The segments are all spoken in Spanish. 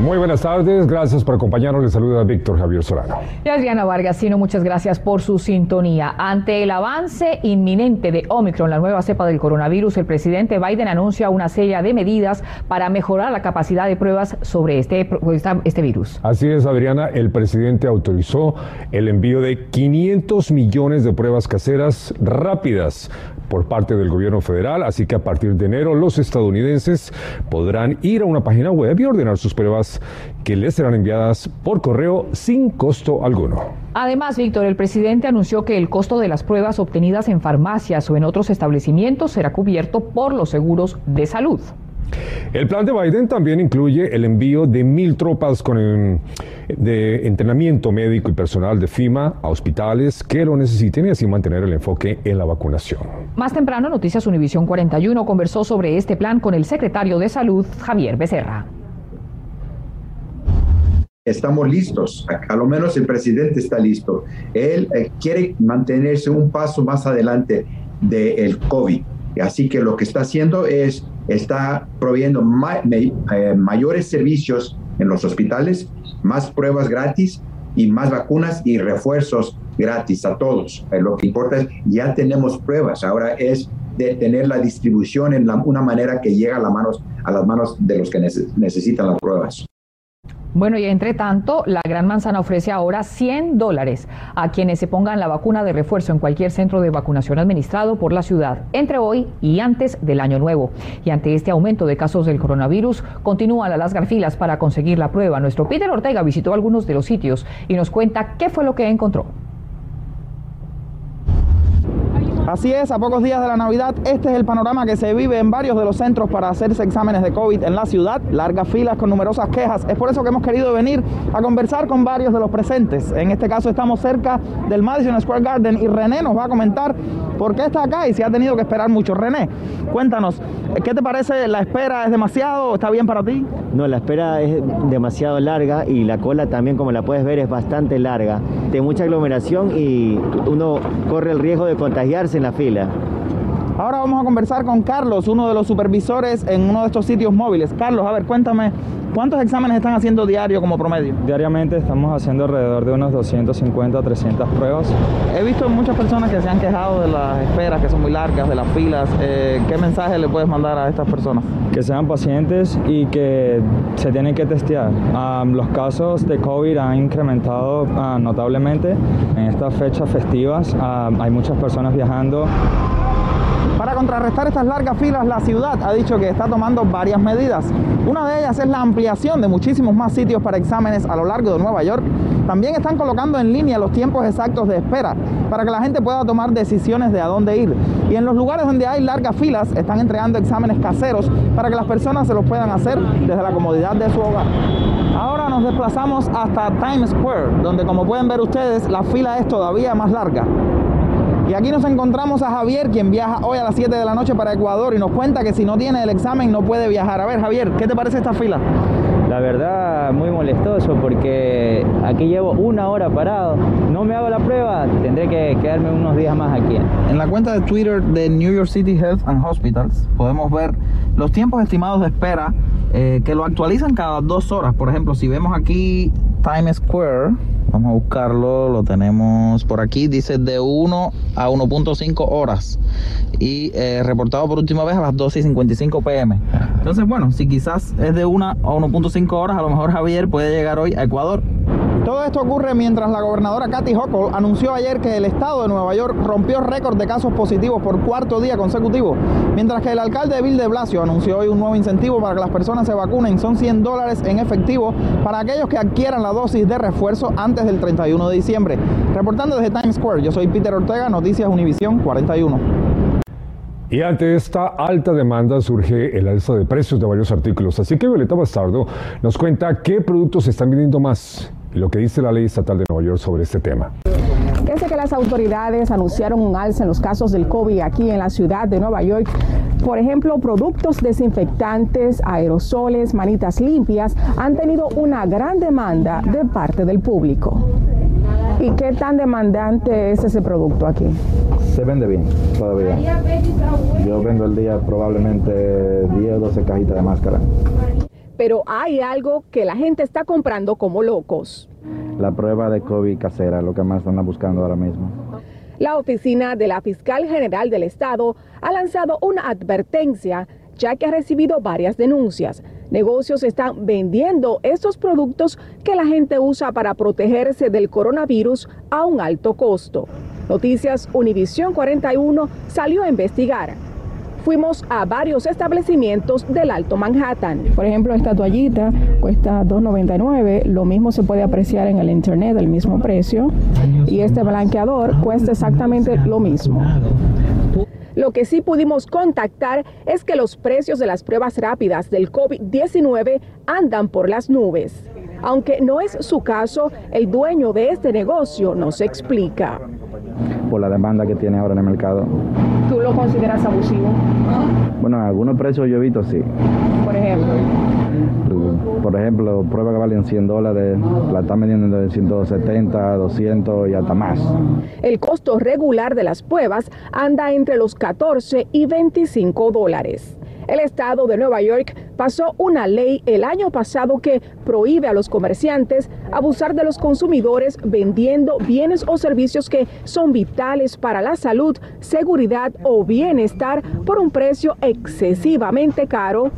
Muy buenas tardes, gracias por acompañarnos. Le saluda Víctor Javier Solano. Y Adriana Vargas, Sino, muchas gracias por su sintonía. Ante el avance inminente de Omicron, la nueva cepa del coronavirus, el presidente Biden anuncia una serie de medidas para mejorar la capacidad de pruebas sobre este, este virus. Así es, Adriana, el presidente autorizó el envío de 500 millones de pruebas caseras rápidas por parte del gobierno federal, así que a partir de enero los estadounidenses podrán ir a una página web y ordenar sus pruebas que les serán enviadas por correo sin costo alguno. Además, Víctor, el presidente anunció que el costo de las pruebas obtenidas en farmacias o en otros establecimientos será cubierto por los seguros de salud. El plan de Biden también incluye el envío de mil tropas con, em, de entrenamiento médico y personal de FIMA a hospitales que lo necesiten y así mantener el enfoque en la vacunación. Más temprano, Noticias Univisión 41 conversó sobre este plan con el secretario de Salud, Javier Becerra. Estamos listos, a, lo menos el presidente está listo. Él eh, quiere mantenerse un paso más adelante del COVID. Así que lo que está haciendo es está proveyendo eh, mayores servicios en los hospitales, más pruebas gratis y más vacunas y refuerzos gratis a todos. Eh, lo que importa es, ya tenemos pruebas, ahora es de tener la distribución en una manera que llega a, las manos, a las manos de los que necesitan las pruebas. Bueno, y entre tanto, la Gran Manzana ofrece ahora 100 dólares a quienes se pongan la vacuna de refuerzo en cualquier centro de vacunación administrado por la ciudad entre hoy y antes del año nuevo. Y ante este aumento de casos del coronavirus, continúan las garfilas para conseguir la prueba. Nuestro Peter Ortega visitó algunos de los sitios y nos cuenta qué fue lo que encontró. Así es, a pocos días de la Navidad, este es el panorama que se vive en varios de los centros para hacerse exámenes de COVID en la ciudad. Largas filas con numerosas quejas. Es por eso que hemos querido venir a conversar con varios de los presentes. En este caso estamos cerca del Madison Square Garden y René nos va a comentar por qué está acá y si ha tenido que esperar mucho. René, cuéntanos, ¿qué te parece? ¿La espera es demasiado? ¿Está bien para ti? No, la espera es demasiado larga y la cola también, como la puedes ver, es bastante larga. Tiene mucha aglomeración y uno corre el riesgo de contagiarse en la fila. Ahora vamos a conversar con Carlos, uno de los supervisores en uno de estos sitios móviles. Carlos, a ver, cuéntame, ¿cuántos exámenes están haciendo diario como promedio? Diariamente estamos haciendo alrededor de unos 250 a 300 pruebas. He visto muchas personas que se han quejado de las esperas que son muy largas, de las filas. Eh, ¿Qué mensaje le puedes mandar a estas personas? Que sean pacientes y que se tienen que testear. Ah, los casos de COVID han incrementado ah, notablemente en estas fechas festivas. Ah, hay muchas personas viajando para contrarrestar estas largas filas, la ciudad ha dicho que está tomando varias medidas. Una de ellas es la ampliación de muchísimos más sitios para exámenes a lo largo de Nueva York. También están colocando en línea los tiempos exactos de espera para que la gente pueda tomar decisiones de a dónde ir. Y en los lugares donde hay largas filas, están entregando exámenes caseros para que las personas se los puedan hacer desde la comodidad de su hogar. Ahora nos desplazamos hasta Times Square, donde como pueden ver ustedes, la fila es todavía más larga. Y aquí nos encontramos a Javier, quien viaja hoy a las 7 de la noche para Ecuador y nos cuenta que si no tiene el examen no puede viajar. A ver, Javier, ¿qué te parece esta fila? La verdad, muy molestoso porque aquí llevo una hora parado. No me hago la prueba, tendré que quedarme unos días más aquí. En la cuenta de Twitter de New York City Health and Hospitals podemos ver los tiempos estimados de espera eh, que lo actualizan cada dos horas. Por ejemplo, si vemos aquí Times Square, Vamos a buscarlo, lo tenemos por aquí, dice de 1 a 1.5 horas y eh, reportado por última vez a las 12 y 55 pm. Entonces, bueno, si quizás es de 1 a 1.5 horas, a lo mejor Javier puede llegar hoy a Ecuador todo esto ocurre mientras la gobernadora Kathy Hochul anunció ayer que el estado de Nueva York rompió récord de casos positivos por cuarto día consecutivo, mientras que el alcalde de Bill de Blasio anunció hoy un nuevo incentivo para que las personas se vacunen. Son 100 dólares en efectivo para aquellos que adquieran la dosis de refuerzo antes del 31 de diciembre. Reportando desde Times Square, yo soy Peter Ortega, Noticias Univisión 41. Y ante esta alta demanda surge el alza de precios de varios artículos. Así que Violeta Bastardo nos cuenta qué productos están vendiendo más lo que dice la ley estatal de Nueva York sobre este tema. Desde que las autoridades anunciaron un alza en los casos del COVID aquí en la ciudad de Nueva York, Por ejemplo, productos desinfectantes, aerosoles, manitas limpias han tenido una gran demanda de parte del público. ¿Y qué tan demandante es ese producto aquí? Se vende bien todavía. Yo vendo el día probablemente 10 o 12 cajitas de máscara. Pero hay algo que la gente está comprando como locos. La prueba de COVID casera, lo que más están buscando ahora mismo. La oficina de la fiscal general del estado ha lanzado una advertencia ya que ha recibido varias denuncias. Negocios están vendiendo estos productos que la gente usa para protegerse del coronavirus a un alto costo. Noticias Univisión 41 salió a investigar. Fuimos a varios establecimientos del Alto Manhattan. Por ejemplo, esta toallita cuesta 2.99, lo mismo se puede apreciar en el internet, el mismo precio. Y este blanqueador cuesta exactamente lo mismo. Lo que sí pudimos contactar es que los precios de las pruebas rápidas del COVID-19 andan por las nubes. Aunque no es su caso, el dueño de este negocio nos explica. Por la demanda que tiene ahora en el mercado. ¿Tú lo consideras abusivo? Bueno, algunos precios yo he visto sí. Por ejemplo. Por ejemplo, pruebas que valen 100 dólares, la están vendiendo de 170, 200 y hasta más. El costo regular de las pruebas anda entre los 14 y 25 dólares. El estado de Nueva York pasó una ley el año pasado que prohíbe a los comerciantes abusar de los consumidores vendiendo bienes o servicios que son vitales para la salud, seguridad o bienestar por un precio excesivamente caro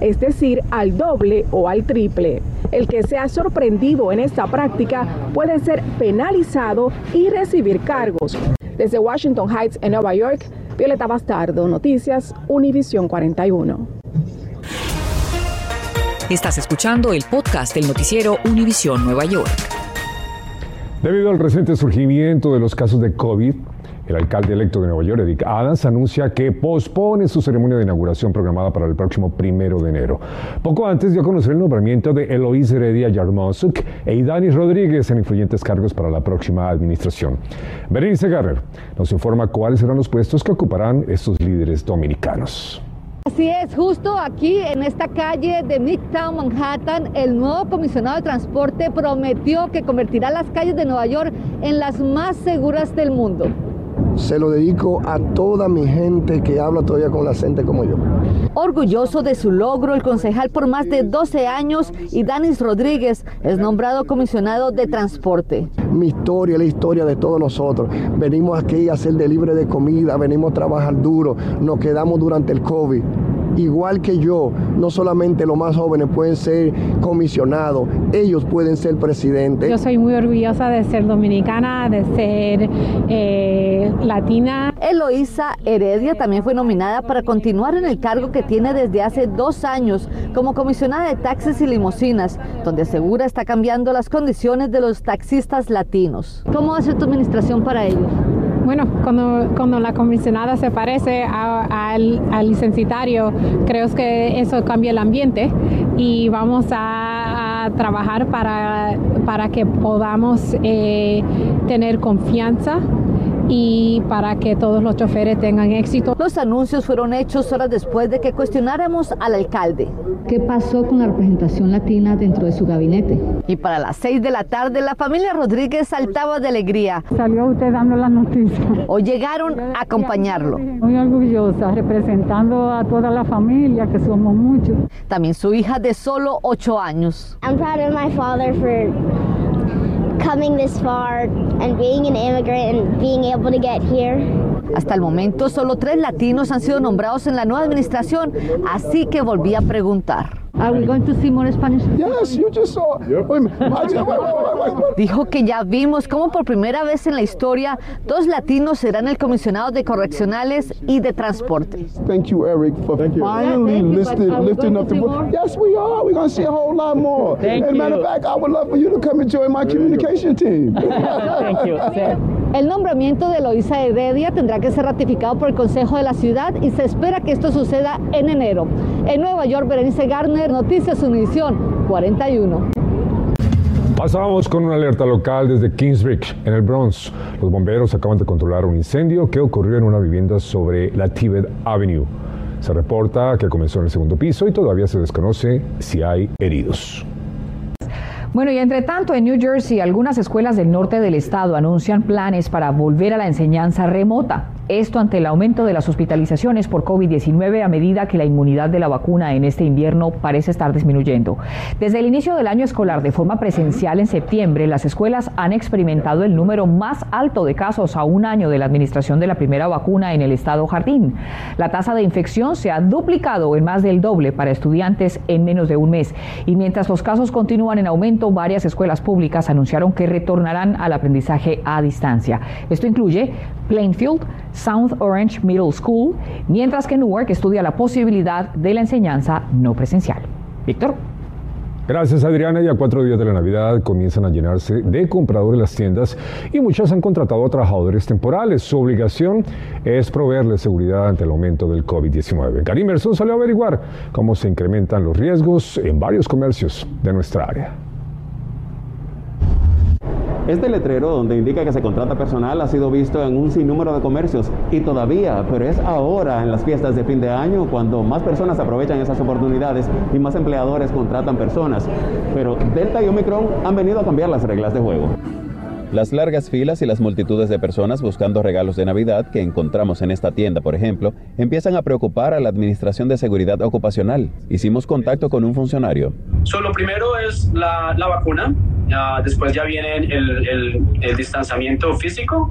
es decir, al doble o al triple. El que sea sorprendido en esta práctica puede ser penalizado y recibir cargos. Desde Washington Heights, en Nueva York, Violeta Bastardo, Noticias, Univisión 41. Estás escuchando el podcast del noticiero Univisión Nueva York. Debido al reciente surgimiento de los casos de COVID, el alcalde electo de Nueva York, Eric Adams, anuncia que pospone su ceremonia de inauguración programada para el próximo primero de enero. Poco antes dio a conocer el nombramiento de Eloise Heredia Yarmosuk e Idani Rodríguez en influyentes cargos para la próxima administración. Berenice Garrer nos informa cuáles serán los puestos que ocuparán estos líderes dominicanos. Así es, justo aquí en esta calle de Midtown Manhattan, el nuevo comisionado de transporte prometió que convertirá las calles de Nueva York en las más seguras del mundo se lo dedico a toda mi gente que habla todavía con la gente como yo. Orgulloso de su logro, el concejal por más de 12 años y Danis Rodríguez es nombrado comisionado de transporte. Mi historia es la historia de todos nosotros. Venimos aquí a hacer delivery de comida, venimos a trabajar duro, nos quedamos durante el COVID igual que yo, no solamente los más jóvenes pueden ser comisionados, ellos pueden ser presidentes. Yo soy muy orgullosa de ser dominicana, de ser eh, latina. Eloísa Heredia también fue nominada para continuar en el cargo que tiene desde hace dos años como comisionada de taxis y limusinas, donde asegura está cambiando las condiciones de los taxistas latinos. ¿Cómo hace tu administración para ellos? Bueno, cuando, cuando la comisionada se parece al, al licenciatario, creo que eso cambia el ambiente y vamos a, trabajar para, para que podamos eh, tener confianza y para que todos los choferes tengan éxito. Los anuncios fueron hechos horas después de que cuestionáramos al alcalde. ¿Qué pasó con la representación latina dentro de su gabinete? Y para las seis de la tarde, la familia Rodríguez saltaba de alegría. Salió usted dando las noticias. O llegaron a acompañarlo. Muy orgullosa, representando a toda la familia, que somos muchos. También su hija de solo ocho años. I'm proud of my father for coming this far and being an immigrant and being able to get here. Hasta el momento, solo tres latinos han sido nombrados en la nueva administración, así que volví a preguntar. Are we going to see more Spanish? Yes, you just saw. Dijo que ya vimos cómo por primera vez en la historia dos latinos serán el comisionado de correccionales y de transporte. Thank you, Eric, for Thank you. finally lifting, lifting up the voice. Yes, we are. We're going to see a whole lot more. Thank and you. matter of fact, I would love for you to come and join my communication team. Thank you. El nombramiento de Loisa Heredia tendrá que ser ratificado por el Consejo de la Ciudad y se espera que esto suceda en enero. En Nueva York, Berenice Garner, Noticias Univisión 41. Pasamos con una alerta local desde Kingsbridge, en el Bronx. Los bomberos acaban de controlar un incendio que ocurrió en una vivienda sobre la Tibet Avenue. Se reporta que comenzó en el segundo piso y todavía se desconoce si hay heridos. Bueno, y entre tanto, en New Jersey, algunas escuelas del norte del estado anuncian planes para volver a la enseñanza remota. Esto ante el aumento de las hospitalizaciones por COVID-19 a medida que la inmunidad de la vacuna en este invierno parece estar disminuyendo. Desde el inicio del año escolar de forma presencial en septiembre, las escuelas han experimentado el número más alto de casos a un año de la administración de la primera vacuna en el estado Jardín. La tasa de infección se ha duplicado en más del doble para estudiantes en menos de un mes. Y mientras los casos continúan en aumento, varias escuelas públicas anunciaron que retornarán al aprendizaje a distancia. Esto incluye Plainfield, South Orange Middle School, mientras que Newark estudia la posibilidad de la enseñanza no presencial. Víctor. Gracias Adriana, ya cuatro días de la Navidad comienzan a llenarse de compradores las tiendas y muchas han contratado a trabajadores temporales. Su obligación es proveerles seguridad ante el aumento del COVID-19. Gary Merson salió a averiguar cómo se incrementan los riesgos en varios comercios de nuestra área. Este letrero, donde indica que se contrata personal, ha sido visto en un sinnúmero de comercios y todavía, pero es ahora en las fiestas de fin de año cuando más personas aprovechan esas oportunidades y más empleadores contratan personas. Pero Delta y Omicron han venido a cambiar las reglas de juego. Las largas filas y las multitudes de personas buscando regalos de Navidad que encontramos en esta tienda, por ejemplo, empiezan a preocupar a la Administración de Seguridad Ocupacional. Hicimos contacto con un funcionario. lo primero es la, vacuna, después ya viene el, distanciamiento físico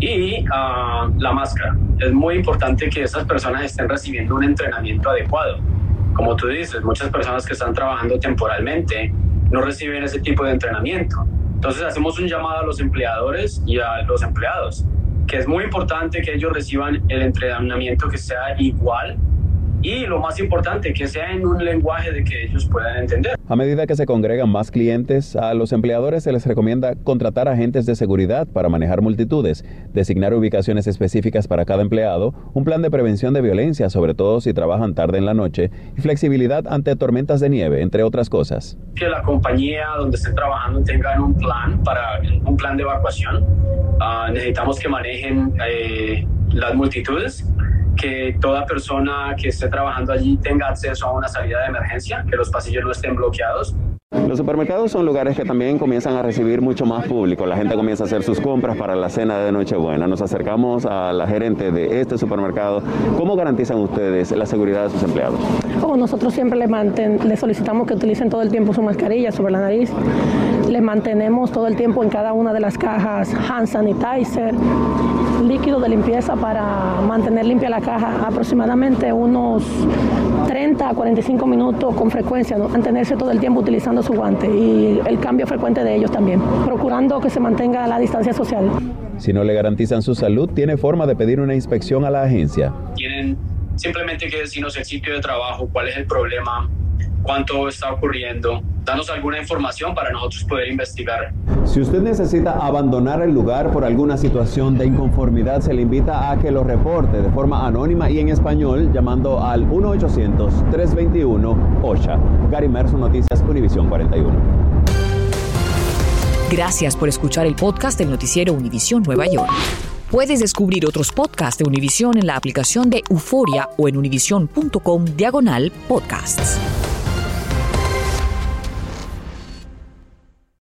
y ah, la máscara. Es muy importante que esas personas estén recibiendo un entrenamiento adecuado. Como tú dices, muchas personas que están trabajando temporalmente no reciben ese tipo de entrenamiento. Entonces hacemos un llamado a los empleadores y a los empleados, que es muy importante que ellos reciban el entrenamiento que sea igual y lo más importante, que sea en un lenguaje de que ellos puedan entender. A medida que se congregan más clientes, a los empleadores se les recomienda contratar agentes de seguridad para manejar multitudes, designar ubicaciones específicas para cada empleado, un plan de prevención de violencia, sobre todo si trabajan tarde en la noche, y flexibilidad ante tormentas de nieve, entre otras cosas. Que la compañía donde estén trabajando tengan un plan para un plan de evacuación. Ah, necesitamos que manejen eh, las multitudes que toda persona que esté trabajando allí tenga acceso a una salida de emergencia, que los pasillos no estén bloqueados. Los supermercados son lugares que también comienzan a recibir mucho más público. La gente comienza a hacer sus compras para la cena de Nochebuena. Nos acercamos a la gerente de este supermercado. ¿Cómo garantizan ustedes la seguridad de sus empleados? Como nosotros siempre le, le solicitamos que utilicen todo el tiempo su mascarilla sobre la nariz. Le mantenemos todo el tiempo en cada una de las cajas hand sanitizer, líquido de limpieza para mantener limpia la caja aproximadamente unos 30 a 45 minutos con frecuencia, mantenerse todo el tiempo utilizando su guante y el cambio frecuente de ellos también, procurando que se mantenga la distancia social. Si no le garantizan su salud, tiene forma de pedir una inspección a la agencia. Tienen simplemente que decirnos el sitio de trabajo, cuál es el problema, cuánto está ocurriendo, danos alguna información para nosotros poder investigar. Si usted necesita abandonar el lugar por alguna situación de inconformidad, se le invita a que lo reporte de forma anónima y en español llamando al 1-800-321-OSHA. Gary Merson, Noticias Univisión 41. Gracias por escuchar el podcast del noticiero Univisión Nueva York. Puedes descubrir otros podcasts de Univisión en la aplicación de Euforia o en univision.com diagonal podcasts.